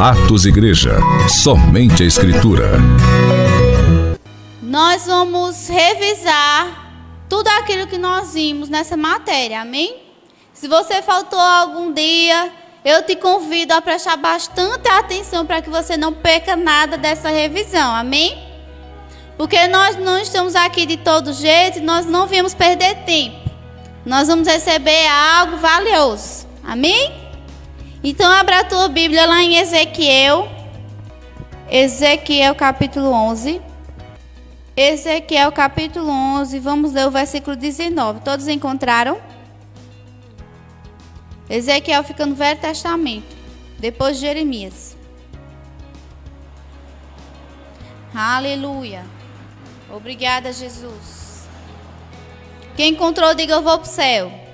Atos Igreja. Somente a Escritura. Nós vamos revisar tudo aquilo que nós vimos nessa matéria, amém? Se você faltou algum dia, eu te convido a prestar bastante atenção para que você não perca nada dessa revisão, amém? Porque nós não estamos aqui de todo jeito, nós não viemos perder tempo. Nós vamos receber algo valioso, amém? Então, abra a tua Bíblia lá em Ezequiel. Ezequiel capítulo 11. Ezequiel capítulo 11. Vamos ler o versículo 19. Todos encontraram? Ezequiel fica no Velho Testamento. Depois de Jeremias. Aleluia. Obrigada, Jesus. Quem encontrou, diga eu vou para o céu.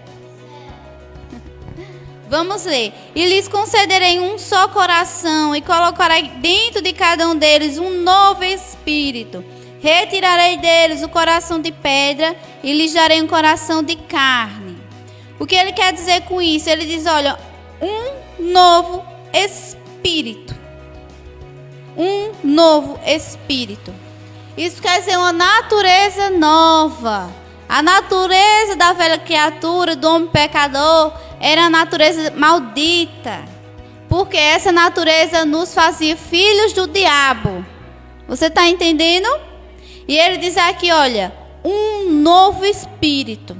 Vamos ler. E lhes concederei um só coração, e colocarei dentro de cada um deles um novo espírito. Retirarei deles o coração de pedra e lhes darei um coração de carne. O que ele quer dizer com isso? Ele diz: olha, um novo espírito. Um novo espírito. Isso quer dizer uma natureza nova. A natureza da velha criatura, do homem pecador, era a natureza maldita. Porque essa natureza nos fazia filhos do diabo. Você está entendendo? E ele diz aqui: olha, um novo espírito.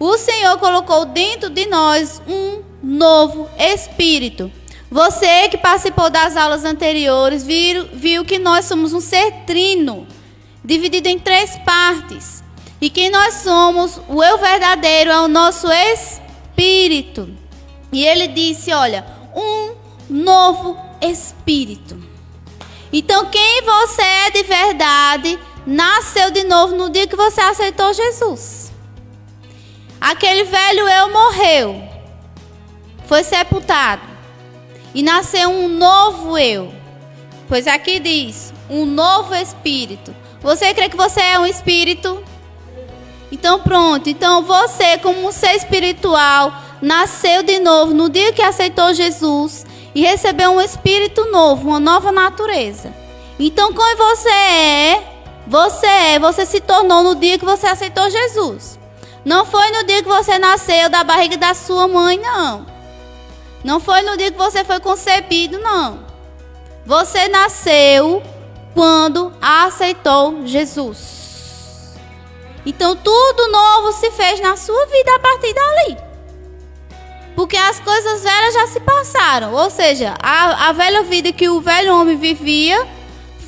O Senhor colocou dentro de nós um novo espírito. Você que participou das aulas anteriores viu, viu que nós somos um ser trino, dividido em três partes. E quem nós somos, o eu verdadeiro é o nosso espírito. E ele disse: Olha, um novo espírito. Então, quem você é de verdade, nasceu de novo no dia que você aceitou Jesus. Aquele velho eu morreu, foi sepultado, e nasceu um novo eu. Pois aqui diz: um novo espírito. Você crê que você é um espírito? Então pronto, então você como um ser espiritual nasceu de novo no dia que aceitou Jesus e recebeu um espírito novo, uma nova natureza. Então quem você é, você é, você se tornou no dia que você aceitou Jesus. Não foi no dia que você nasceu da barriga da sua mãe, não. Não foi no dia que você foi concebido, não. Você nasceu quando aceitou Jesus. Então tudo novo se fez na sua vida a partir dali. Porque as coisas velhas já se passaram. Ou seja, a, a velha vida que o velho homem vivia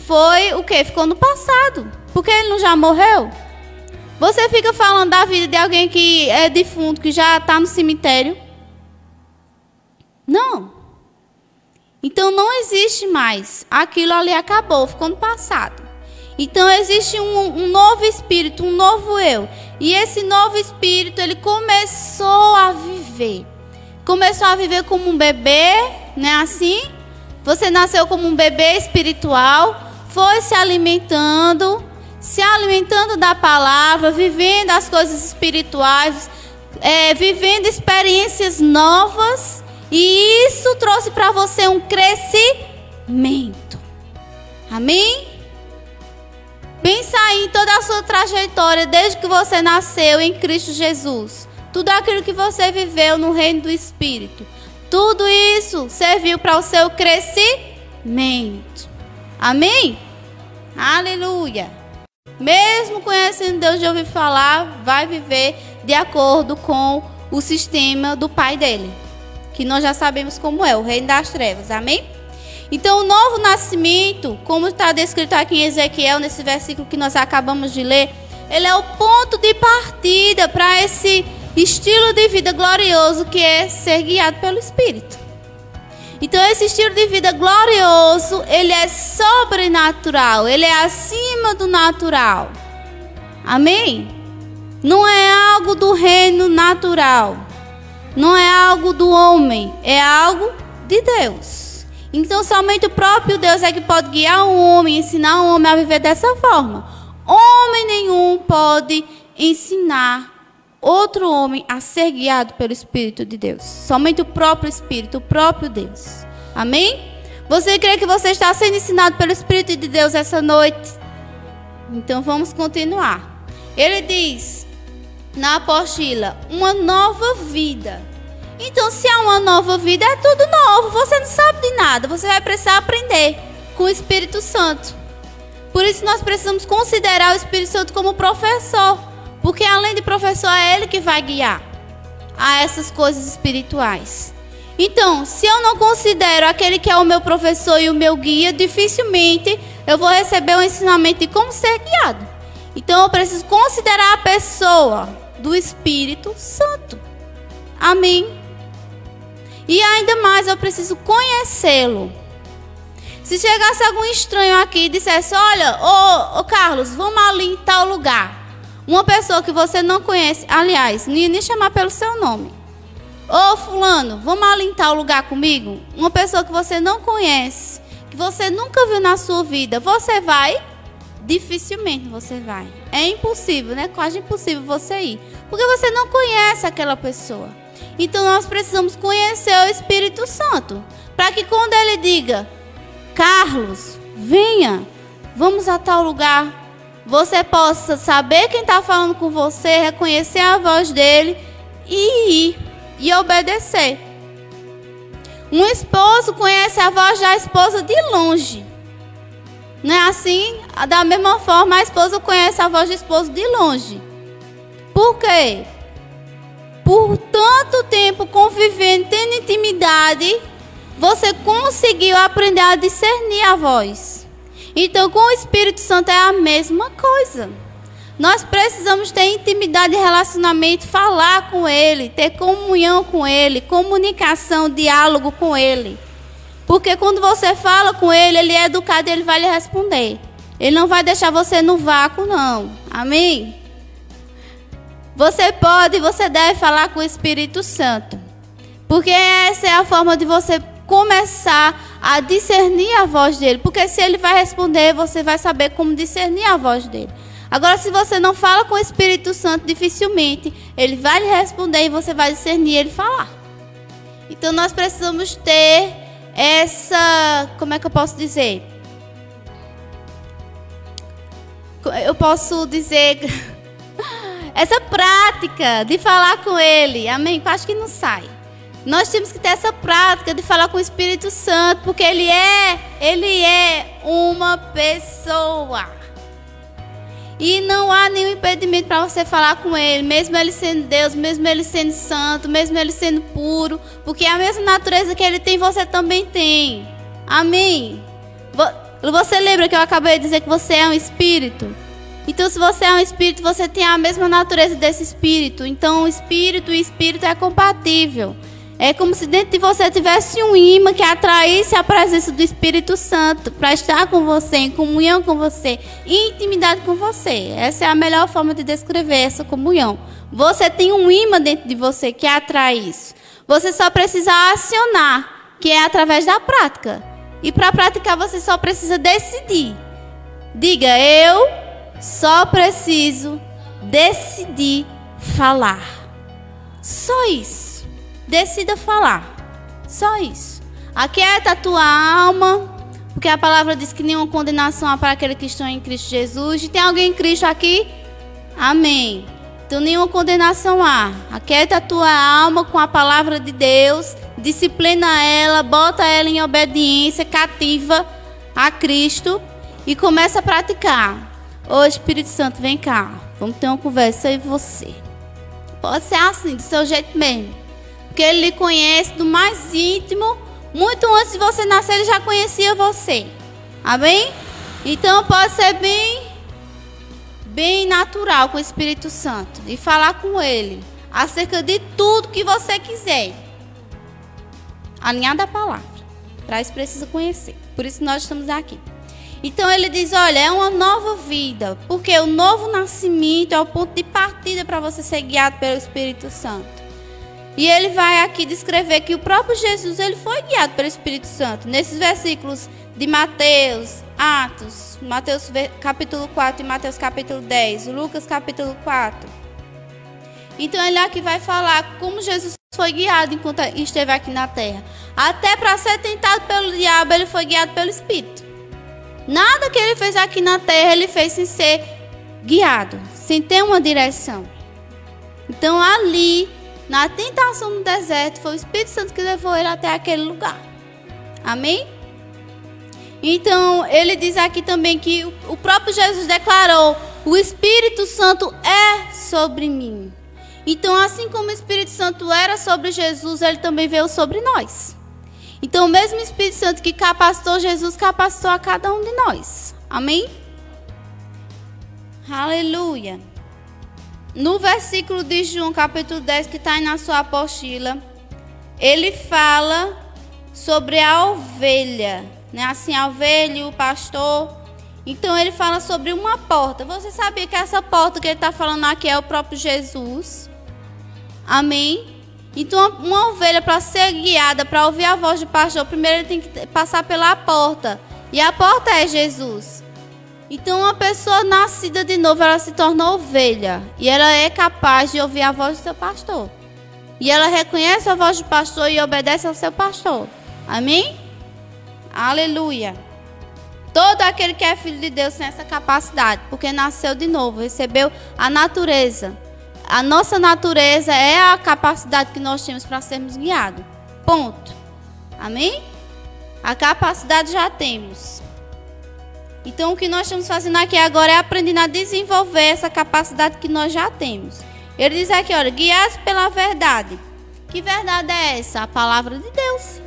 foi o que? Ficou no passado. Porque ele não já morreu? Você fica falando da vida de alguém que é defunto, que já está no cemitério? Não. Então não existe mais. Aquilo ali acabou, ficou no passado. Então existe um, um, novo espírito, um novo eu. E esse novo espírito, ele começou a viver. Começou a viver como um bebê, né? Assim. Você nasceu como um bebê espiritual, foi se alimentando, se alimentando da palavra, vivendo as coisas espirituais, é, vivendo experiências novas. E isso trouxe para você um crescimento. Amém? Pensa em toda a sua trajetória desde que você nasceu em Cristo Jesus. Tudo aquilo que você viveu no reino do Espírito. Tudo isso serviu para o seu crescimento. Amém? Aleluia. Mesmo conhecendo Deus de ouvir falar, vai viver de acordo com o sistema do pai dele. Que nós já sabemos como é, o reino das trevas. Amém? Então, o novo nascimento, como está descrito aqui em Ezequiel, nesse versículo que nós acabamos de ler, ele é o ponto de partida para esse estilo de vida glorioso que é ser guiado pelo Espírito. Então, esse estilo de vida glorioso, ele é sobrenatural, ele é acima do natural. Amém? Não é algo do reino natural, não é algo do homem, é algo de Deus. Então, somente o próprio Deus é que pode guiar o homem, ensinar o homem a viver dessa forma. Homem nenhum pode ensinar outro homem a ser guiado pelo Espírito de Deus. Somente o próprio Espírito, o próprio Deus. Amém? Você crê que você está sendo ensinado pelo Espírito de Deus essa noite? Então vamos continuar. Ele diz na apostila: uma nova vida. Então, se há uma nova vida, é tudo novo. Você não sabe de nada. Você vai precisar aprender com o Espírito Santo. Por isso, nós precisamos considerar o Espírito Santo como professor. Porque, além de professor, é ele que vai guiar a essas coisas espirituais. Então, se eu não considero aquele que é o meu professor e o meu guia, dificilmente eu vou receber um ensinamento de como ser guiado. Então, eu preciso considerar a pessoa do Espírito Santo. Amém. E ainda mais, eu preciso conhecê-lo. Se chegasse algum estranho aqui e dissesse: Olha, ô, ô Carlos, vamos ali em tal lugar. Uma pessoa que você não conhece, aliás, nem, nem chamar pelo seu nome. Ô fulano, vamos ali em tal lugar comigo? Uma pessoa que você não conhece, que você nunca viu na sua vida, você vai? Dificilmente você vai. É impossível, né? Quase impossível você ir. Porque você não conhece aquela pessoa. Então nós precisamos conhecer o Espírito Santo. Para que quando ele diga, Carlos, venha, vamos a tal lugar, você possa saber quem está falando com você, reconhecer a voz dele e ir e obedecer. Um esposo conhece a voz da esposa de longe. Não é assim? Da mesma forma, a esposa conhece a voz do esposo de longe. Por quê? Por tanto tempo convivendo, tendo intimidade, você conseguiu aprender a discernir a voz. Então, com o Espírito Santo é a mesma coisa. Nós precisamos ter intimidade relacionamento, falar com Ele, ter comunhão com Ele, comunicação, diálogo com Ele. Porque quando você fala com Ele, Ele é educado e Ele vai lhe responder. Ele não vai deixar você no vácuo, não. Amém? Você pode, você deve falar com o Espírito Santo. Porque essa é a forma de você começar a discernir a voz dele. Porque se ele vai responder, você vai saber como discernir a voz dele. Agora, se você não fala com o Espírito Santo, dificilmente ele vai lhe responder e você vai discernir ele falar. Então, nós precisamos ter essa. Como é que eu posso dizer? Eu posso dizer. Essa prática de falar com ele. Amém? Eu acho que não sai. Nós temos que ter essa prática de falar com o Espírito Santo, porque ele é, ele é uma pessoa. E não há nenhum impedimento para você falar com Ele, mesmo Ele sendo Deus, mesmo Ele sendo santo, mesmo Ele sendo puro, porque a mesma natureza que Ele tem, você também tem. Amém? Você lembra que eu acabei de dizer que você é um espírito? Então, se você é um espírito, você tem a mesma natureza desse espírito. Então, o espírito e o espírito é compatível. É como se dentro de você tivesse um imã que atraísse a presença do Espírito Santo para estar com você, em comunhão com você, em intimidade com você. Essa é a melhor forma de descrever essa comunhão. Você tem um imã dentro de você que atrai isso. Você só precisa acionar, que é através da prática. E para praticar você só precisa decidir. Diga, eu só preciso decidir falar. Só isso. Decida falar. Só isso. Aquieta a tua alma, porque a palavra diz que nenhuma condenação há para aquele que estão em Cristo Jesus. E tem alguém em Cristo aqui? Amém. Então nenhuma condenação há. Aquieta a tua alma com a palavra de Deus, disciplina ela, bota ela em obediência cativa a Cristo e começa a praticar. Ô Espírito Santo, vem cá. Vamos ter uma conversa aí você. Pode ser assim, do seu jeito mesmo. Porque ele lhe conhece do mais íntimo. Muito antes de você nascer, ele já conhecia você. Amém? Então pode ser bem, bem natural com o Espírito Santo. E falar com ele acerca de tudo que você quiser. Alinhada a palavra. Para isso precisa conhecer. Por isso nós estamos aqui. Então ele diz: olha, é uma nova vida. Porque o novo nascimento é o ponto de partida para você ser guiado pelo Espírito Santo. E ele vai aqui descrever que o próprio Jesus ele foi guiado pelo Espírito Santo. Nesses versículos de Mateus, Atos, Mateus capítulo 4 e Mateus capítulo 10, Lucas capítulo 4. Então ele aqui vai falar como Jesus foi guiado enquanto esteve aqui na terra. Até para ser tentado pelo diabo, ele foi guiado pelo Espírito. Nada que ele fez aqui na terra, ele fez sem ser guiado, sem ter uma direção. Então ali, na tentação no deserto, foi o Espírito Santo que levou ele até aquele lugar. Amém? Então, ele diz aqui também que o próprio Jesus declarou: O Espírito Santo é sobre mim. Então, assim como o Espírito Santo era sobre Jesus, ele também veio sobre nós. Então, o mesmo Espírito Santo que capacitou Jesus, capacitou a cada um de nós. Amém? Aleluia. No versículo de João, capítulo 10, que está aí na sua apostila, ele fala sobre a ovelha, né? Assim, a ovelha o pastor. Então ele fala sobre uma porta. Você sabia que essa porta que ele está falando aqui é o próprio Jesus? Amém? Então, uma ovelha para ser guiada, para ouvir a voz do pastor, primeiro tem que passar pela porta. E a porta é Jesus. Então, uma pessoa nascida de novo, ela se torna ovelha. E ela é capaz de ouvir a voz do seu pastor. E ela reconhece a voz do pastor e obedece ao seu pastor. Amém? Aleluia. Todo aquele que é filho de Deus tem essa capacidade, porque nasceu de novo, recebeu a natureza. A nossa natureza é a capacidade que nós temos para sermos guiados. Ponto. Amém? A capacidade já temos. Então, o que nós estamos fazendo aqui agora é aprendendo a desenvolver essa capacidade que nós já temos. Ele diz aqui, olha, guiados pela verdade. Que verdade é essa? A palavra de Deus.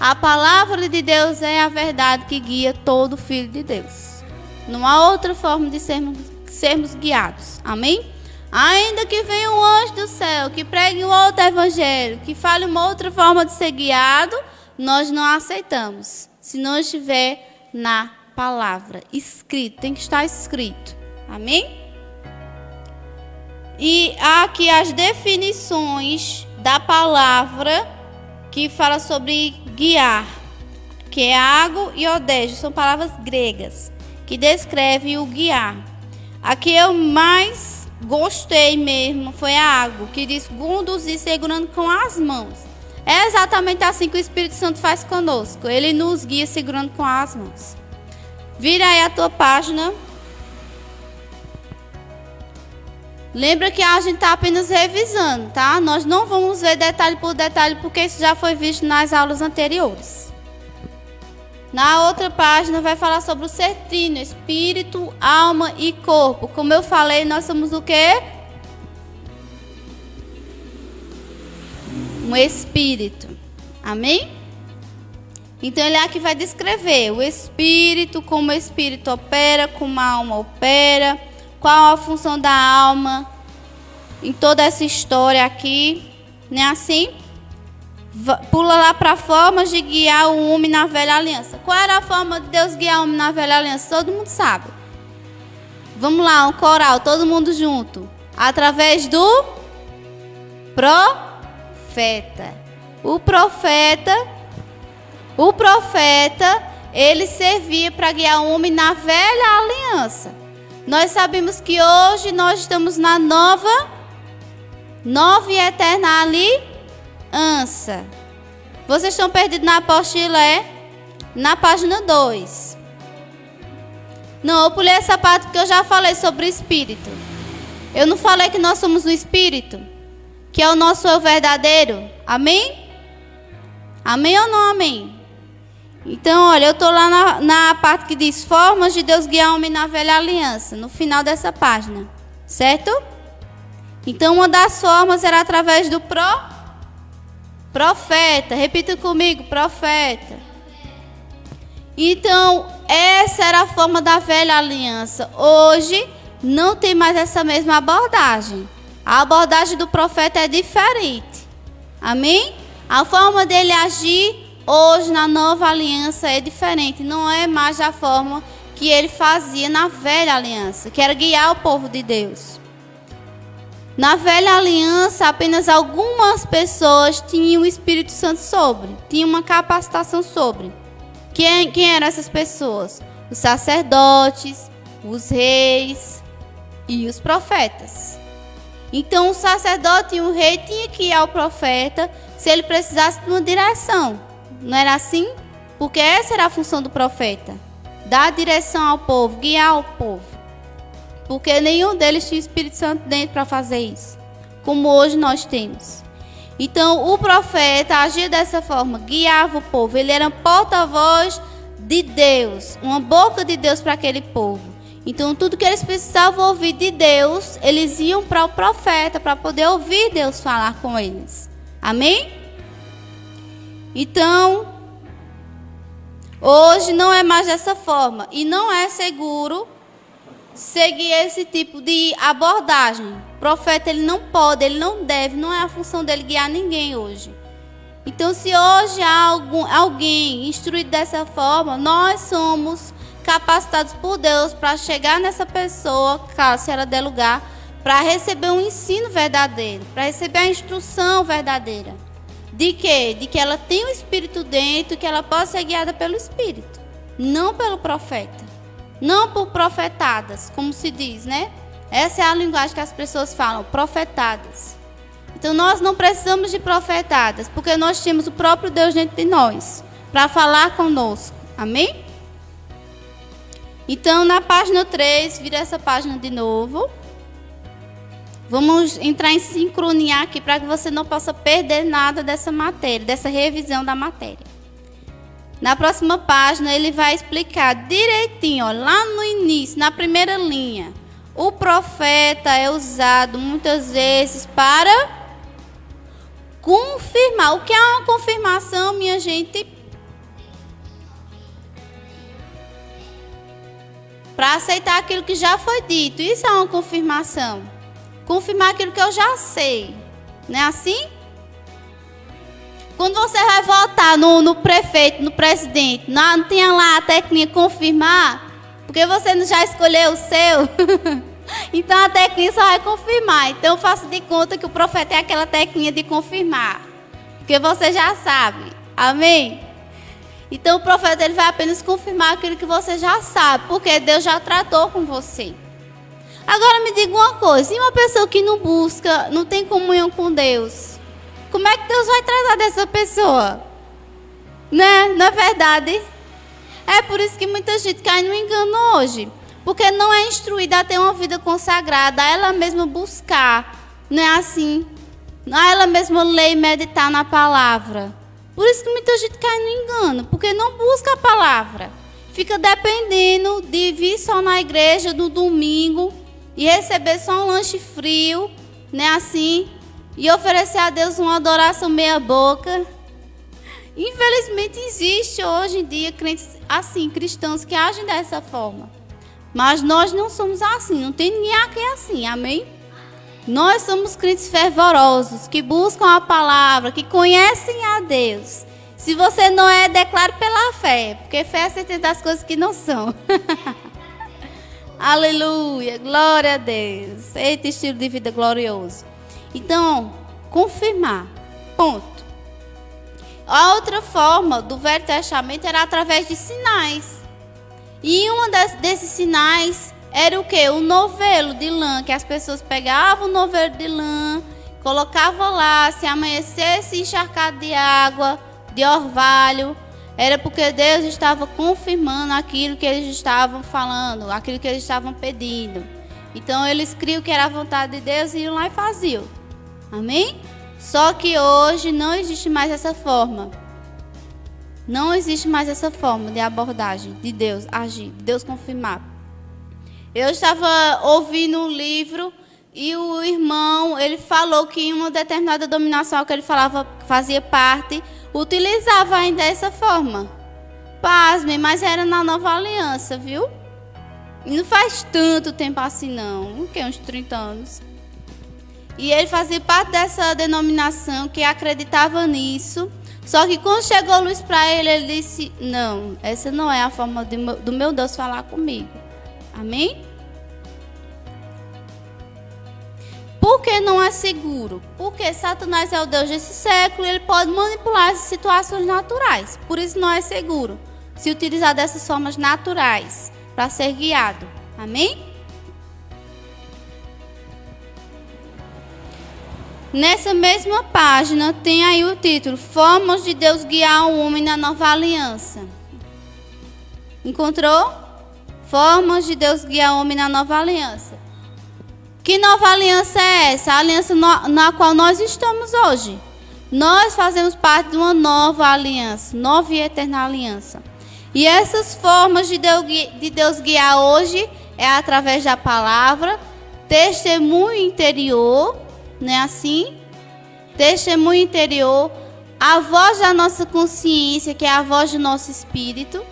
A palavra de Deus é a verdade que guia todo filho de Deus. Não há outra forma de sermos, sermos guiados. Amém? Ainda que venha um anjo do céu que pregue um outro evangelho, que fale uma outra forma de ser guiado, nós não aceitamos. Se não estiver na palavra, escrito, tem que estar escrito. Amém? E aqui as definições da palavra que fala sobre guiar, que é água e odejo, são palavras gregas que descrevem o guiar. Aqui eu mais gostei mesmo foi a água, que diz conduzir segurando com as mãos. É exatamente assim que o Espírito Santo faz conosco. Ele nos guia segurando com as mãos. Vira aí a tua página Lembra que a gente está apenas revisando, tá? Nós não vamos ver detalhe por detalhe, porque isso já foi visto nas aulas anteriores. Na outra página vai falar sobre o ser trino, espírito, alma e corpo. Como eu falei, nós somos o quê? Um espírito. Amém? Então ele aqui vai descrever o espírito, como o espírito opera, como a alma opera qual a função da alma em toda essa história aqui, não é assim? Pula lá para formas de guiar o homem na velha aliança. Qual era a forma de Deus guiar o homem na velha aliança? Todo mundo sabe. Vamos lá, um coral, todo mundo junto. Através do profeta. O profeta, o profeta, ele servia para guiar o homem na velha aliança. Nós sabemos que hoje nós estamos na nova, nova e eterna aliança. Vocês estão perdidos na apostila, é? Na página 2. Não, eu pulei essa parte porque eu já falei sobre o Espírito. Eu não falei que nós somos o Espírito, que é o nosso eu verdadeiro. Amém? Amém ou não amém? Então, olha, eu estou lá na, na, parte que diz formas de Deus guiar o homem na velha aliança, no final dessa página, certo? Então, uma das formas era através do pro, profeta. Repita comigo, profeta. Então, essa era a forma da velha aliança. Hoje, não tem mais essa mesma abordagem. A abordagem do profeta é diferente. Amém? A forma dele agir Hoje, na nova aliança, é diferente. Não é mais da forma que ele fazia na velha aliança, que era guiar o povo de Deus. Na velha aliança, apenas algumas pessoas tinham o Espírito Santo sobre, tinham uma capacitação sobre. Quem, quem eram essas pessoas? Os sacerdotes, os reis e os profetas. Então o sacerdote e o rei tinha que ir ao profeta se ele precisasse de uma direção. Não era assim? Porque essa era a função do profeta: dar direção ao povo, guiar o povo. Porque nenhum deles tinha Espírito Santo dentro para fazer isso, como hoje nós temos. Então o profeta agia dessa forma, guiava o povo, ele era porta-voz de Deus, uma boca de Deus para aquele povo. Então tudo que eles precisavam ouvir de Deus, eles iam para o profeta para poder ouvir Deus falar com eles. Amém? Então, hoje não é mais dessa forma e não é seguro seguir esse tipo de abordagem. O profeta ele não pode, ele não deve, não é a função dele guiar ninguém hoje. Então, se hoje há algum, alguém instruído dessa forma, nós somos capacitados por Deus para chegar nessa pessoa, caso ela der lugar, para receber um ensino verdadeiro, para receber a instrução verdadeira. De quê? De que ela tem o Espírito dentro, que ela possa ser guiada pelo Espírito, não pelo profeta. Não por profetadas, como se diz, né? Essa é a linguagem que as pessoas falam, profetadas. Então nós não precisamos de profetadas, porque nós temos o próprio Deus dentro de nós para falar conosco. Amém? Então na página 3, vira essa página de novo. Vamos entrar em sincronia aqui para que você não possa perder nada dessa matéria, dessa revisão da matéria. Na próxima página, ele vai explicar direitinho, ó, lá no início, na primeira linha. O profeta é usado muitas vezes para confirmar. O que é uma confirmação, minha gente? Para aceitar aquilo que já foi dito. Isso é uma confirmação. Confirmar aquilo que eu já sei. Não é assim? Quando você vai votar no, no prefeito, no presidente, não, não tinha lá a técnica confirmar, porque você já escolheu o seu. então a técnica só vai confirmar. Então faça de conta que o profeta é aquela técnica de confirmar. Porque você já sabe. Amém? Então o profeta ele vai apenas confirmar aquilo que você já sabe, porque Deus já tratou com você. Agora me diga uma coisa, e uma pessoa que não busca, não tem comunhão com Deus? Como é que Deus vai tratar dessa pessoa? Né? Não é verdade? É por isso que muita gente cai no engano hoje. Porque não é instruída a ter uma vida consagrada, a ela mesma buscar. Não é assim? A ela mesma ler e meditar na palavra. Por isso que muita gente cai no engano, porque não busca a palavra. Fica dependendo de vir só na igreja no domingo e receber só um lanche frio, né? Assim, e oferecer a Deus uma adoração meia boca. Infelizmente existe hoje em dia crentes assim, cristãos que agem dessa forma. Mas nós não somos assim, não tem ninguém aqui assim, amém? Nós somos crentes fervorosos, que buscam a palavra, que conhecem a Deus. Se você não é, declare pela fé, porque fé é a certeza das coisas que não são. Aleluia, glória a Deus. Eita estilo de vida glorioso. Então, confirmar. Ponto. A outra forma do Velho Testamento era através de sinais. E um desses sinais era o que? O novelo de lã, que as pessoas pegavam o novelo de lã, colocavam lá, se amanhecesse encharcado de água, de orvalho, era porque Deus estava confirmando aquilo que eles estavam falando, aquilo que eles estavam pedindo. Então eles criam que era a vontade de Deus e iam lá e faziam. Amém? Só que hoje não existe mais essa forma. Não existe mais essa forma de abordagem de Deus agir, de Deus confirmar. Eu estava ouvindo um livro e o irmão, ele falou que em uma determinada dominação que ele falava fazia parte, utilizava ainda essa forma. Pasmem, mas era na nova aliança, viu? E não faz tanto tempo assim não, que uns 30 anos. E ele fazia parte dessa denominação que acreditava nisso. Só que quando chegou luz para ele, ele disse: Não, essa não é a forma do meu Deus falar comigo. Amém? Por que não é seguro? Porque Satanás é o Deus desse século e ele pode manipular as situações naturais. Por isso não é seguro se utilizar dessas formas naturais para ser guiado. Amém? Nessa mesma página tem aí o título Formas de Deus guiar o homem na nova aliança. Encontrou? Formas de Deus guiar o homem na nova aliança. Que nova aliança é essa? A aliança no, na qual nós estamos hoje. Nós fazemos parte de uma nova aliança, nova e eterna aliança. E essas formas de Deus, de Deus guiar hoje é através da palavra, testemunho interior não é assim? Testemunho interior, a voz da nossa consciência, que é a voz do nosso espírito,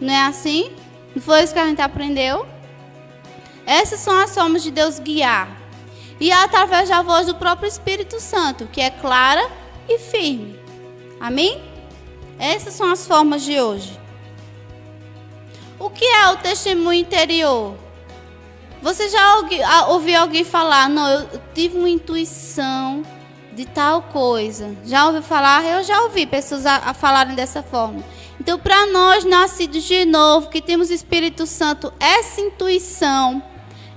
não é assim? Não foi isso que a gente aprendeu? Essas são as formas de Deus guiar. E é através da voz do próprio Espírito Santo, que é clara e firme. Amém? Essas são as formas de hoje. O que é o testemunho interior? Você já ouviu alguém falar, não, eu tive uma intuição de tal coisa. Já ouviu falar? Eu já ouvi pessoas a, a falarem dessa forma. Então, para nós, nascidos de novo, que temos Espírito Santo, essa intuição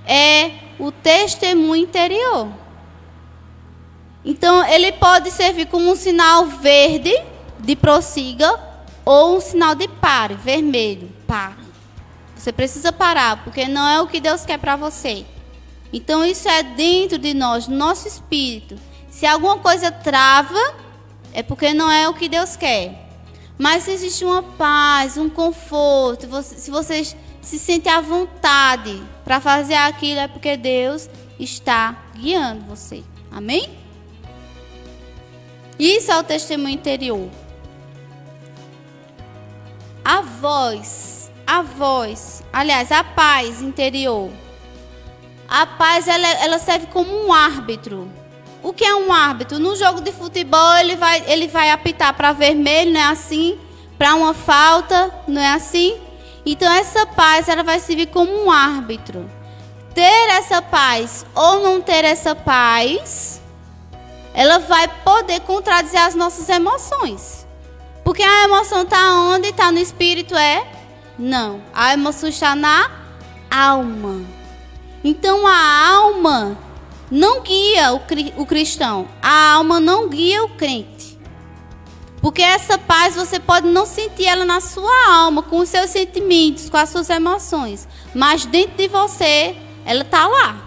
é o testemunho interior. Então, ele pode servir como um sinal verde de prossiga ou um sinal de pare, vermelho, para. Você precisa parar, porque não é o que Deus quer para você. Então isso é dentro de nós, nosso espírito. Se alguma coisa trava, é porque não é o que Deus quer. Mas se existe uma paz, um conforto, se vocês se sentem à vontade para fazer aquilo, é porque Deus está guiando você. Amém? Isso é o testemunho interior. A voz a voz, aliás, a paz interior. A paz ela, ela serve como um árbitro. O que é um árbitro? No jogo de futebol ele vai, ele vai apitar para vermelho, não é assim? Para uma falta, não é assim? Então essa paz ela vai servir como um árbitro. Ter essa paz ou não ter essa paz, ela vai poder contradizer as nossas emoções. Porque a emoção está onde? Está no espírito, é não, a emoção está na alma. Então a alma não guia o, o cristão, a alma não guia o crente. Porque essa paz você pode não sentir ela na sua alma, com os seus sentimentos, com as suas emoções, mas dentro de você ela está lá.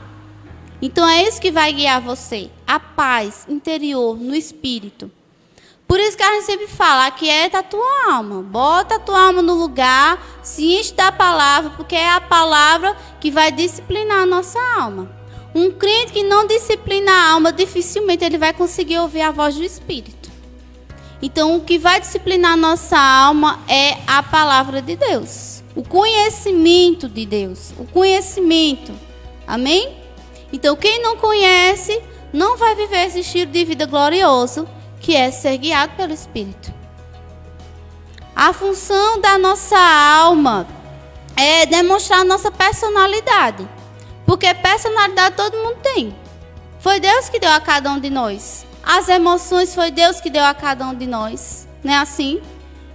Então é isso que vai guiar você, a paz interior no espírito. Por isso que a gente sempre fala, aquieta a tua alma. Bota a tua alma no lugar, se enche da palavra, porque é a palavra que vai disciplinar a nossa alma. Um crente que não disciplina a alma, dificilmente ele vai conseguir ouvir a voz do Espírito. Então, o que vai disciplinar a nossa alma é a palavra de Deus. O conhecimento de Deus. O conhecimento. Amém? Então, quem não conhece, não vai viver esse estilo de vida glorioso que é ser guiado pelo Espírito. A função da nossa alma é demonstrar nossa personalidade. Porque personalidade todo mundo tem. Foi Deus que deu a cada um de nós. As emoções foi Deus que deu a cada um de nós. Não é assim?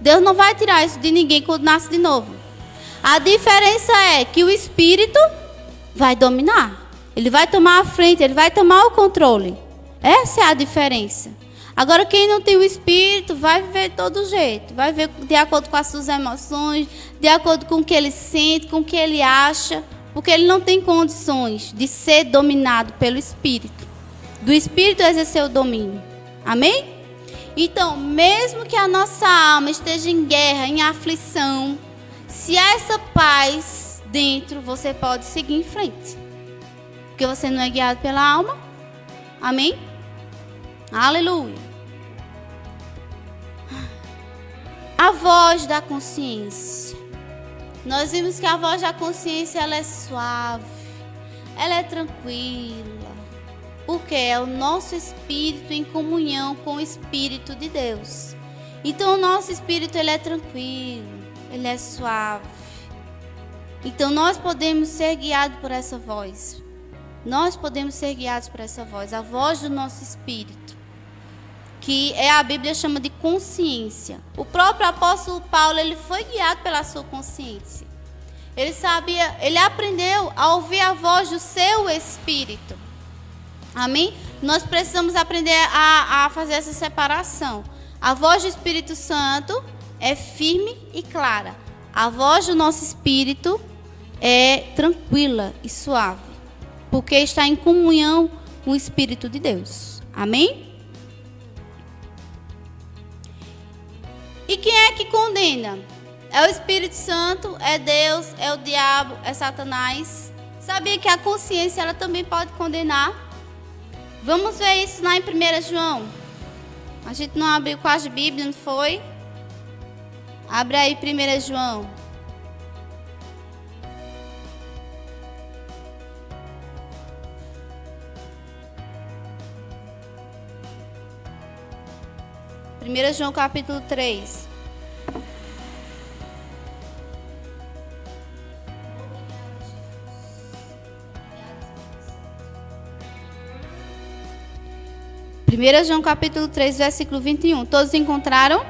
Deus não vai tirar isso de ninguém quando nasce de novo. A diferença é que o espírito vai dominar. Ele vai tomar a frente, ele vai tomar o controle. Essa é a diferença. Agora, quem não tem o Espírito vai viver de todo jeito, vai viver de acordo com as suas emoções, de acordo com o que ele sente, com o que ele acha, porque ele não tem condições de ser dominado pelo Espírito, do Espírito exercer o domínio. Amém? Então, mesmo que a nossa alma esteja em guerra, em aflição, se há essa paz dentro, você pode seguir em frente. Porque você não é guiado pela alma. Amém? Aleluia. A voz da consciência. Nós vimos que a voz da consciência ela é suave, ela é tranquila, porque é o nosso espírito em comunhão com o espírito de Deus. Então o nosso espírito ele é tranquilo, ele é suave. Então nós podemos ser guiados por essa voz. Nós podemos ser guiados por essa voz, a voz do nosso espírito que é a Bíblia chama de consciência. O próprio apóstolo Paulo, ele foi guiado pela sua consciência. Ele sabia, ele aprendeu a ouvir a voz do seu espírito. Amém? nós precisamos aprender a, a fazer essa separação. A voz do Espírito Santo é firme e clara. A voz do nosso espírito é tranquila e suave, porque está em comunhão com o Espírito de Deus. Amém? E quem é que condena? É o Espírito Santo, é Deus, é o diabo, é Satanás. Sabia que a consciência ela também pode condenar? Vamos ver isso lá em 1 João. A gente não abriu quase Bíblia, não foi? Abre aí 1 João. Primeira João capítulo 3. 1 João capítulo 3, versículo 21. Todos encontraram?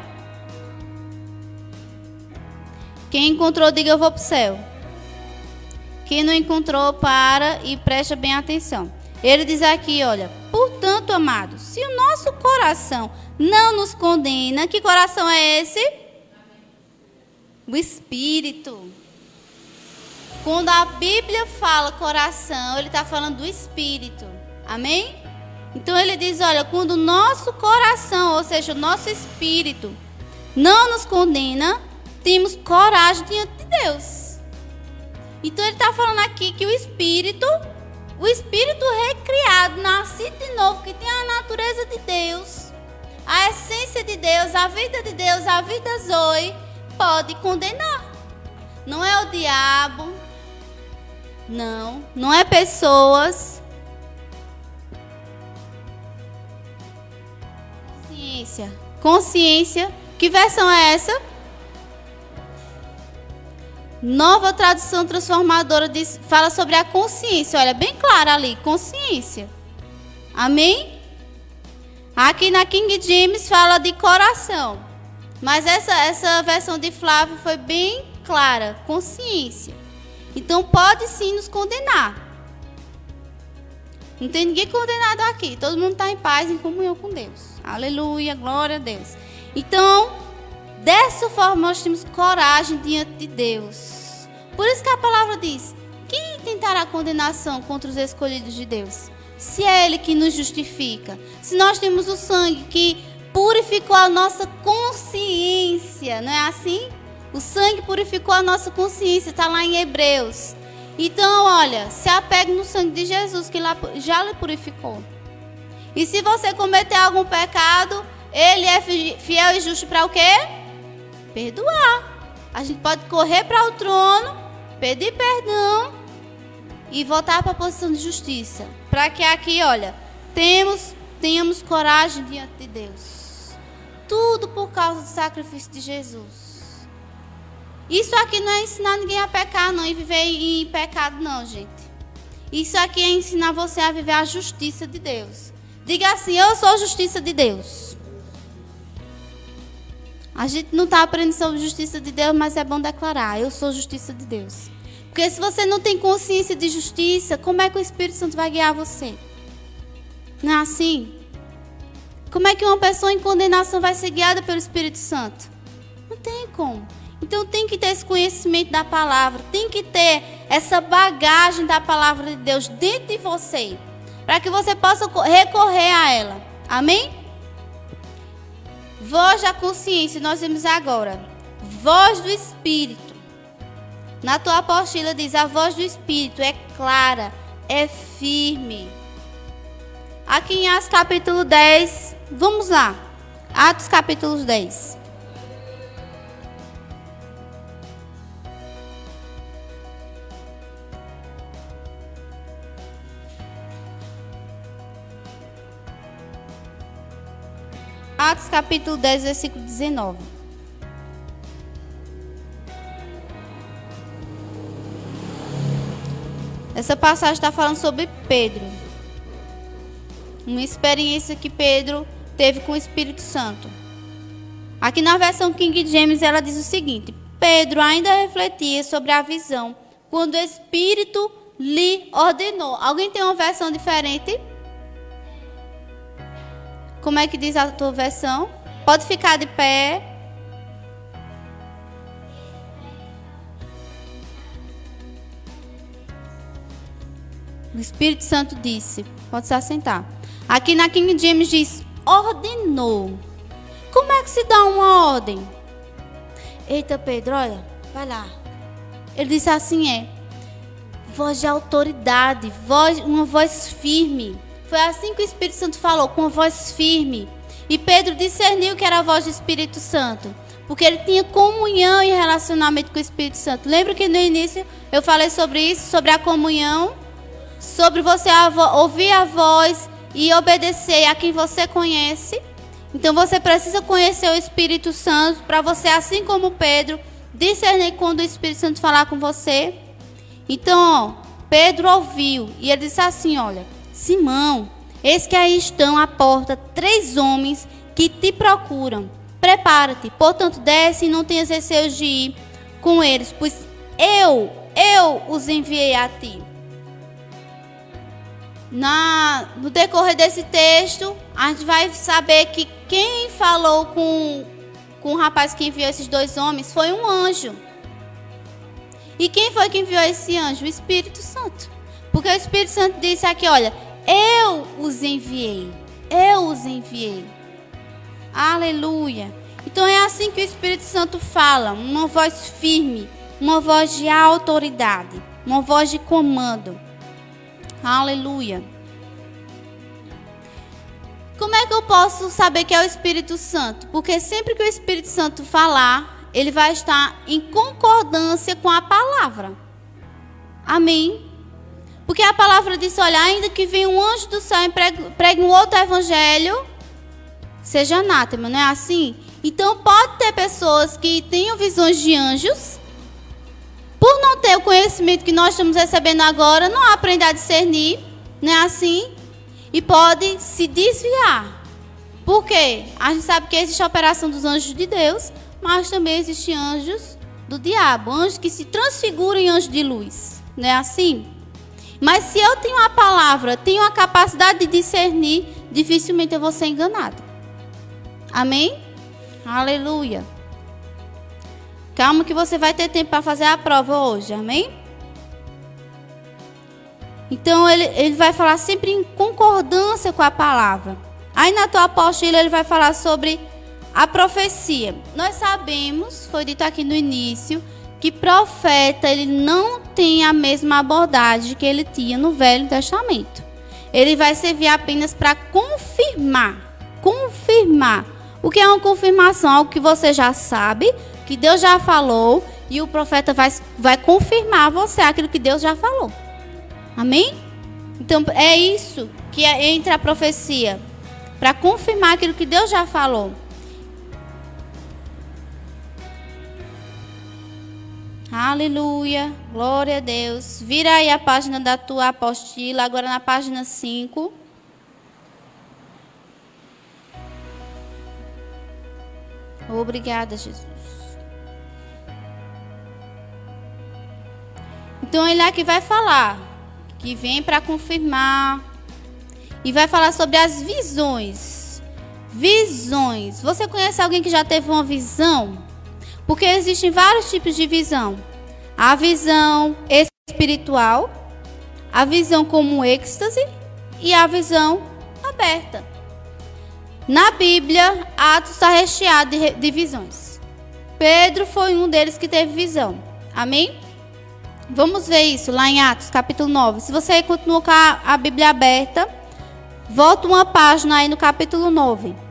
Quem encontrou, diga eu vou para o céu. Quem não encontrou, para e preste bem atenção. Ele diz aqui, olha, portanto, amados, se o nosso coração não nos condena, que coração é esse? O Espírito. Quando a Bíblia fala coração, ele está falando do Espírito. Amém? Então ele diz: olha, quando o nosso coração, ou seja, o nosso espírito, não nos condena, temos coragem diante de Deus. Então ele está falando aqui que o espírito, o espírito recriado, nascido de novo, que tem a natureza de Deus, a essência de Deus, a vida de Deus, a vida Zoe, pode condenar. Não é o diabo, não, não é pessoas Consciência. Consciência. Que versão é essa? Nova tradução transformadora diz, fala sobre a consciência. Olha, bem clara ali, consciência. Amém? Aqui na King James fala de coração. Mas essa, essa versão de Flávio foi bem clara, consciência. Então pode sim nos condenar. Não tem ninguém condenado aqui. Todo mundo está em paz, em comunhão com Deus. Aleluia, glória a Deus. Então, dessa forma nós temos coragem diante de Deus. Por isso que a palavra diz: quem tentará condenação contra os escolhidos de Deus? Se é Ele que nos justifica. Se nós temos o sangue que purificou a nossa consciência, não é assim? O sangue purificou a nossa consciência, está lá em Hebreus. Então, olha, se apegue no sangue de Jesus que já lhe purificou. E se você cometer algum pecado, ele é fiel e justo para o quê? Perdoar. A gente pode correr para o trono, pedir perdão e voltar para a posição de justiça. Para que aqui, olha, temos, tenhamos coragem diante de Deus. Tudo por causa do sacrifício de Jesus. Isso aqui não é ensinar ninguém a pecar, não, e viver em pecado, não, gente. Isso aqui é ensinar você a viver a justiça de Deus. Diga assim: Eu sou a justiça de Deus. A gente não está aprendendo sobre justiça de Deus, mas é bom declarar: Eu sou justiça de Deus. Porque se você não tem consciência de justiça, como é que o Espírito Santo vai guiar você? Não é assim? Como é que uma pessoa em condenação vai ser guiada pelo Espírito Santo? Não tem como. Então tem que ter esse conhecimento da palavra, tem que ter essa bagagem da palavra de Deus dentro de você, para que você possa recorrer a ela. Amém? Voz da consciência, nós vemos agora. Voz do Espírito. Na tua apostila diz: a voz do Espírito é clara, é firme. Aqui em Atos capítulo 10, vamos lá. Atos capítulo 10. Atos capítulo 10, versículo 19. Essa passagem está falando sobre Pedro. Uma experiência que Pedro teve com o Espírito Santo. Aqui na versão King James ela diz o seguinte: Pedro ainda refletia sobre a visão quando o Espírito lhe ordenou. Alguém tem uma versão diferente? Como é que diz a tua versão? Pode ficar de pé. O Espírito Santo disse: Pode se assentar. Aqui na King James diz: ordenou. Como é que se dá uma ordem? Eita, Pedro, olha, vai lá. Ele disse assim: é voz de autoridade, voz, uma voz firme. Foi assim que o Espírito Santo falou, com uma voz firme. E Pedro discerniu que era a voz do Espírito Santo, porque ele tinha comunhão e relacionamento com o Espírito Santo. Lembra que no início eu falei sobre isso, sobre a comunhão, sobre você ouvir a voz e obedecer a quem você conhece. Então você precisa conhecer o Espírito Santo para você, assim como Pedro, discernir quando o Espírito Santo falar com você. Então, Pedro ouviu e ele disse assim: Olha, Simão, eis que aí estão à porta três homens que te procuram. Prepara-te, portanto, desce e não tenhas receio de ir com eles, pois eu, eu os enviei a ti na, no decorrer desse texto, a gente vai saber que quem falou com, com o rapaz que enviou esses dois homens foi um anjo. E quem foi que enviou esse anjo? O Espírito Santo. Porque o Espírito Santo disse aqui: olha, eu os enviei. Eu os enviei. Aleluia. Então é assim que o Espírito Santo fala, uma voz firme, uma voz de autoridade, uma voz de comando. Aleluia. Como é que eu posso saber que é o Espírito Santo? Porque sempre que o Espírito Santo falar, ele vai estar em concordância com a palavra. Amém? Porque a palavra diz: olha, ainda que venha um anjo do céu e pregue, pregue um outro evangelho, seja anátema, não é assim? Então pode ter pessoas que tenham visões de anjos por não ter o conhecimento que nós estamos recebendo agora, não aprende a discernir, não é assim? E pode se desviar. Por quê? A gente sabe que existe a operação dos anjos de Deus, mas também existem anjos do diabo, anjos que se transfiguram em anjos de luz, não é assim? Mas se eu tenho a palavra, tenho a capacidade de discernir, dificilmente eu vou ser enganado. Amém? Aleluia. Calma que você vai ter tempo para fazer a prova hoje, amém? Então ele, ele vai falar sempre em concordância com a palavra. Aí na tua apostila ele vai falar sobre a profecia. Nós sabemos, foi dito aqui no início, que profeta ele não tem a mesma abordagem que ele tinha no Velho Testamento. Ele vai servir apenas para confirmar, confirmar. O que é uma confirmação? Algo que você já sabe, que Deus já falou e o profeta vai, vai confirmar você aquilo que Deus já falou. Amém? Então é isso que é, entra a profecia para confirmar aquilo que Deus já falou. Aleluia, glória a Deus. Vira aí a página da tua apostila, agora na página 5. Obrigada, Jesus. Então ele aqui vai falar que vem para confirmar e vai falar sobre as visões. Visões. Você conhece alguém que já teve uma visão? Porque existem vários tipos de visão. A visão espiritual, a visão como êxtase e a visão aberta. Na Bíblia, Atos está recheado de, de visões. Pedro foi um deles que teve visão. Amém? Vamos ver isso lá em Atos, capítulo 9. Se você continua com a, a Bíblia aberta, volta uma página aí no capítulo 9.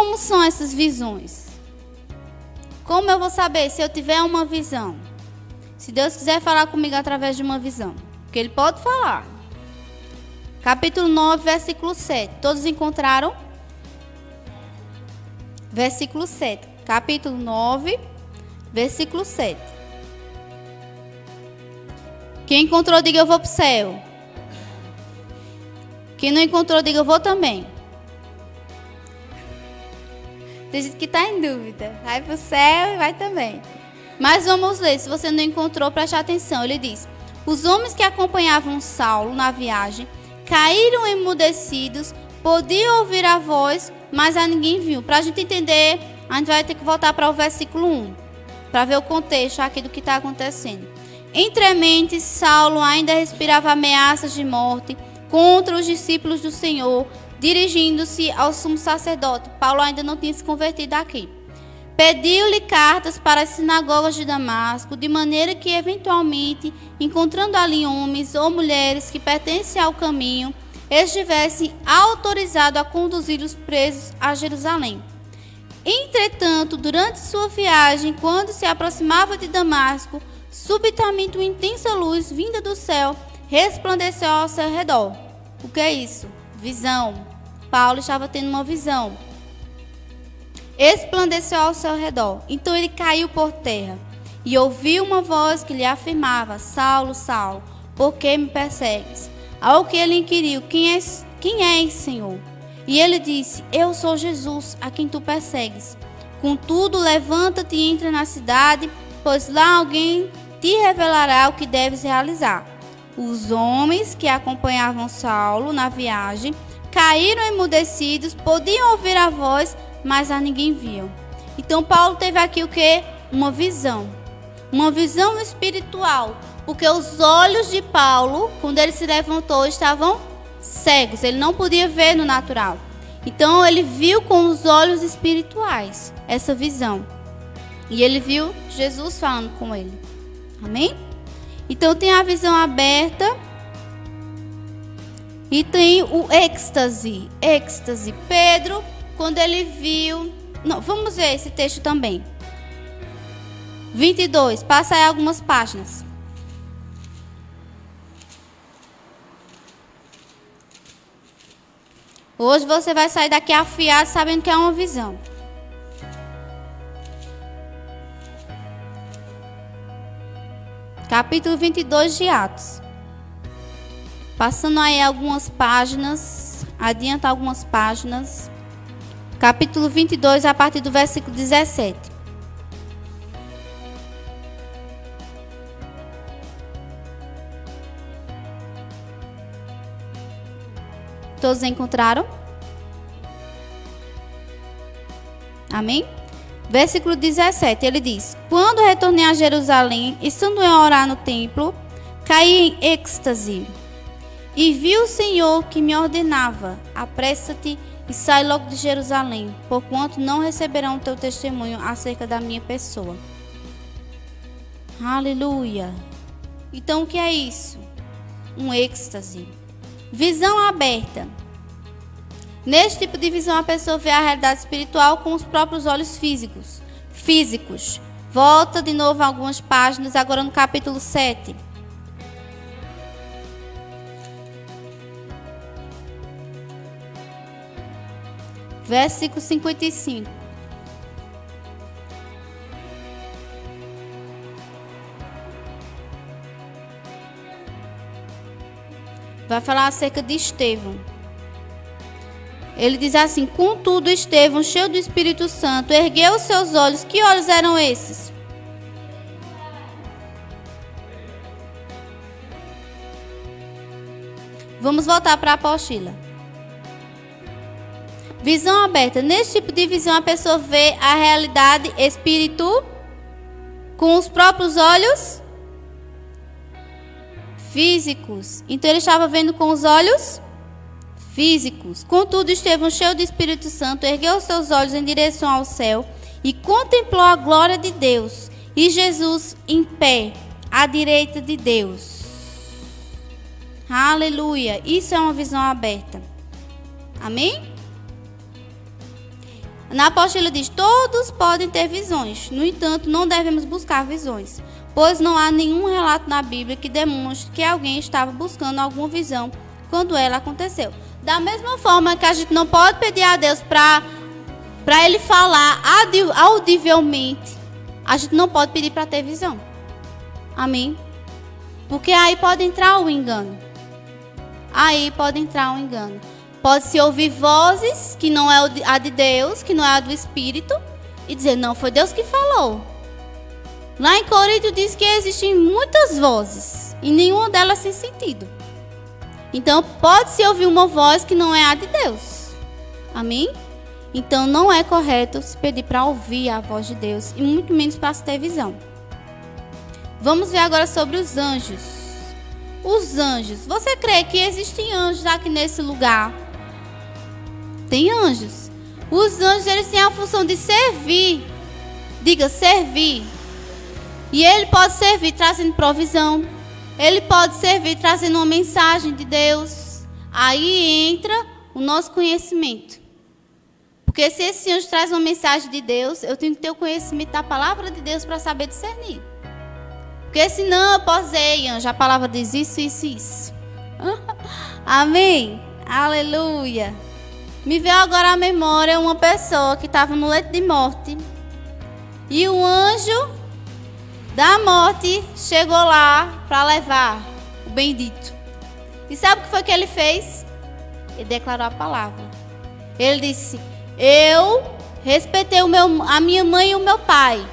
Como são essas visões? Como eu vou saber se eu tiver uma visão? Se Deus quiser falar comigo através de uma visão. Porque Ele pode falar. Capítulo 9, versículo 7. Todos encontraram? Versículo 7 capítulo 9, versículo 7. Quem encontrou, diga eu vou para o céu. Quem não encontrou, diga eu vou também. Tem gente que está em dúvida. Vai para o céu e vai também. Mas vamos ler. Se você não encontrou, preste atenção. Ele diz: Os homens que acompanhavam Saulo na viagem caíram emudecidos, podiam ouvir a voz, mas a ninguém viu. Para a gente entender, a gente vai ter que voltar para o versículo 1, para ver o contexto aqui do que está acontecendo. Entre mentes, Saulo ainda respirava ameaças de morte contra os discípulos do Senhor, dirigindo-se ao sumo sacerdote. Paulo ainda não tinha se convertido aqui. Pediu-lhe cartas para as sinagogas de Damasco, de maneira que, eventualmente, encontrando ali homens ou mulheres que pertencem ao caminho, estivesse autorizado a conduzir os presos a Jerusalém. Entretanto, durante sua viagem, quando se aproximava de Damasco, subitamente uma intensa luz vinda do céu resplandeceu ao seu redor. O que é isso? Visão. Paulo estava tendo uma visão. Esplandeceu ao seu redor. Então ele caiu por terra e ouviu uma voz que lhe afirmava: Saulo, Saulo, por que me persegues? Ao que ele inquiriu: Quem és, quem és, Senhor? E ele disse: Eu sou Jesus, a quem tu persegues. Contudo, levanta-te e entra na cidade, pois lá alguém te revelará o que deves realizar. Os homens que acompanhavam Saulo na viagem caíram emudecidos, podiam ouvir a voz, mas a ninguém viam. Então Paulo teve aqui o que? Uma visão. Uma visão espiritual, porque os olhos de Paulo, quando ele se levantou, estavam cegos, ele não podia ver no natural. Então ele viu com os olhos espirituais essa visão. E ele viu Jesus falando com ele. Amém? Então tem a visão aberta e tem o êxtase. Êxtase. Pedro, quando ele viu. Não, vamos ver esse texto também. 22. Passa aí algumas páginas. Hoje você vai sair daqui afiado sabendo que é uma visão. Capítulo 22 de Atos. Passando aí algumas páginas, adianta algumas páginas. Capítulo 22, a partir do versículo 17. Todos encontraram? Amém? Versículo 17, ele diz: Quando retornei a Jerusalém, estando a orar no templo, caí em êxtase. E vi o Senhor que me ordenava: Apressa-te e sai logo de Jerusalém, porquanto não receberão teu testemunho acerca da minha pessoa. Aleluia. Então o que é isso? Um êxtase. Visão aberta. Neste tipo de visão, a pessoa vê a realidade espiritual com os próprios olhos físicos. Físicos. Volta de novo algumas páginas, agora no capítulo 7. Versículo 55. Vai falar acerca de Estevão. Ele diz assim: Contudo, Estevão, cheio do Espírito Santo, ergueu os seus olhos. Que olhos eram esses? Vamos voltar para a apostila. Visão aberta. Nesse tipo de visão, a pessoa vê a realidade espírito com os próprios olhos físicos. Então ele estava vendo com os olhos físicos. Contudo, Estevão, cheio do Espírito Santo, ergueu seus olhos em direção ao céu e contemplou a glória de Deus e Jesus em pé à direita de Deus. Aleluia! Isso é uma visão aberta. Amém? Na apostila diz: Todos podem ter visões, no entanto, não devemos buscar visões, pois não há nenhum relato na Bíblia que demonstre que alguém estava buscando alguma visão quando ela aconteceu. Da mesma forma que a gente não pode pedir a Deus para para ele falar audivelmente, a gente não pode pedir para ter visão. Amém? Porque aí pode entrar o engano. Aí pode entrar o engano. Pode-se ouvir vozes que não é a de Deus, que não é a do Espírito, e dizer, não, foi Deus que falou. Lá em Corinto diz que existem muitas vozes. e nenhuma delas sem sentido. Então pode-se ouvir uma voz que não é a de Deus. Amém? Então não é correto se pedir para ouvir a voz de Deus e muito menos para ter visão. Vamos ver agora sobre os anjos. Os anjos. Você crê que existem anjos aqui nesse lugar? Tem anjos. Os anjos eles têm a função de servir. Diga servir. E ele pode servir trazendo provisão. Ele pode servir trazendo uma mensagem de Deus. Aí entra o nosso conhecimento. Porque se esse anjo traz uma mensagem de Deus, eu tenho que ter o conhecimento da palavra de Deus para saber discernir. Porque senão eu posso dizer, anjo, a palavra diz isso, isso, isso. Amém? Aleluia. Me veio agora à memória uma pessoa que estava no leito de morte. E o anjo da morte chegou lá para levar o bendito. E sabe o que foi que ele fez? Ele declarou a palavra. Ele disse: Eu respeitei o meu, a minha mãe e o meu pai.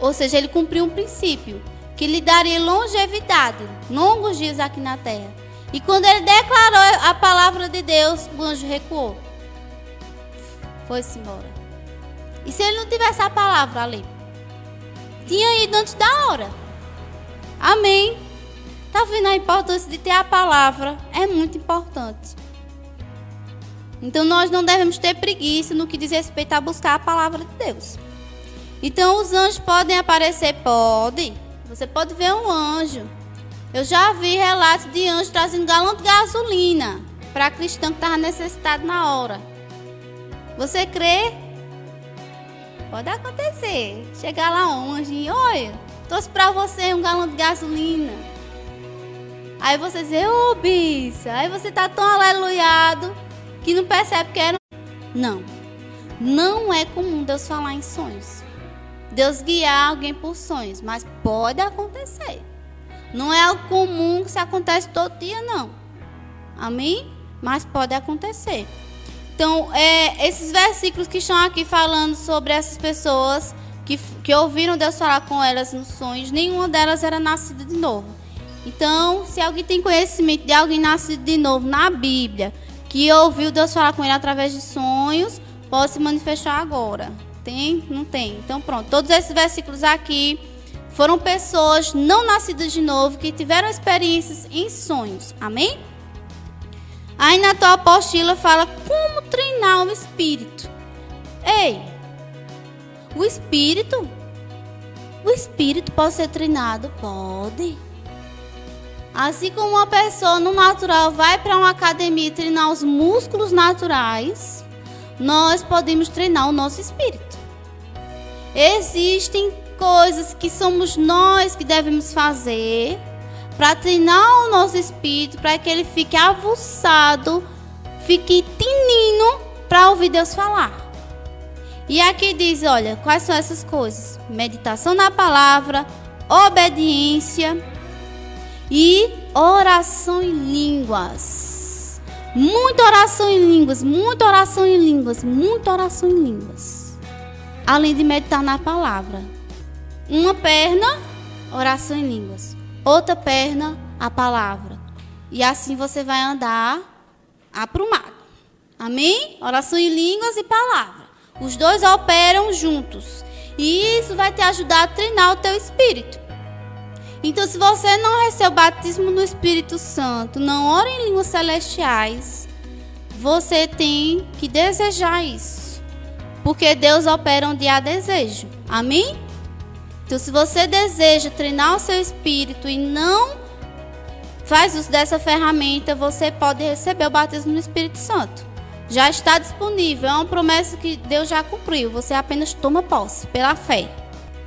Ou seja, ele cumpriu um princípio que lhe daria longevidade, longos dias aqui na terra. E quando ele declarou a palavra de Deus, o anjo recuou. Foi-se embora. E se ele não tivesse a palavra ali? tinha ido antes da hora. Amém. Está vendo a importância de ter a palavra? É muito importante. Então nós não devemos ter preguiça no que diz respeito a buscar a palavra de Deus. Então os anjos podem aparecer? Pode. Você pode ver um anjo. Eu já vi relatos de anjos trazendo galão de gasolina para cristão que estava necessitado na hora. Você crê? Pode acontecer. Chegar lá um anjinho, olha, trouxe para você um galão de gasolina. Aí você diz, ô oh, bicha, aí você tá tão aleluiado que não percebe que era. Não. Não é comum Deus falar em sonhos. Deus guiar alguém por sonhos, mas pode acontecer. Não é algo comum que se acontece todo dia, não. Amém? Mas pode acontecer. Então, é, esses versículos que estão aqui falando sobre essas pessoas que, que ouviram Deus falar com elas nos sonhos, nenhuma delas era nascida de novo. Então, se alguém tem conhecimento de alguém nascido de novo na Bíblia, que ouviu Deus falar com ele através de sonhos, pode se manifestar agora. Tem? Não tem. Então, pronto. Todos esses versículos aqui foram pessoas não nascidas de novo que tiveram experiências em sonhos. Amém? Aí na tua apostila fala como treinar o espírito. Ei, o espírito? O espírito pode ser treinado? Pode. Assim como uma pessoa no natural vai para uma academia treinar os músculos naturais, nós podemos treinar o nosso espírito. Existem coisas que somos nós que devemos fazer para treinar o nosso espírito, para que ele fique avuçado, fique tinino para ouvir Deus falar. E aqui diz, olha, quais são essas coisas? Meditação na palavra, obediência e oração em línguas. Muita oração em línguas, muita oração em línguas, muita oração em línguas. Além de meditar na palavra. Uma perna, oração em línguas outra perna a palavra. E assim você vai andar aprumado. Amém? Oração em línguas e palavra. Os dois operam juntos. E isso vai te ajudar a treinar o teu espírito. Então, se você não recebeu o batismo no Espírito Santo, não ora em línguas celestiais, você tem que desejar isso. Porque Deus opera onde há desejo. Amém? Então, se você deseja treinar o seu espírito e não faz uso dessa ferramenta, você pode receber o batismo no Espírito Santo. Já está disponível, é uma promessa que Deus já cumpriu. Você apenas toma posse pela fé.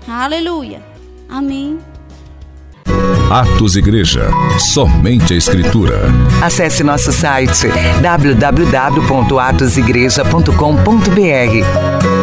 Aleluia. Amém. Atos Igreja. Somente a Escritura. Acesse nosso site www.atosigreja.com.br.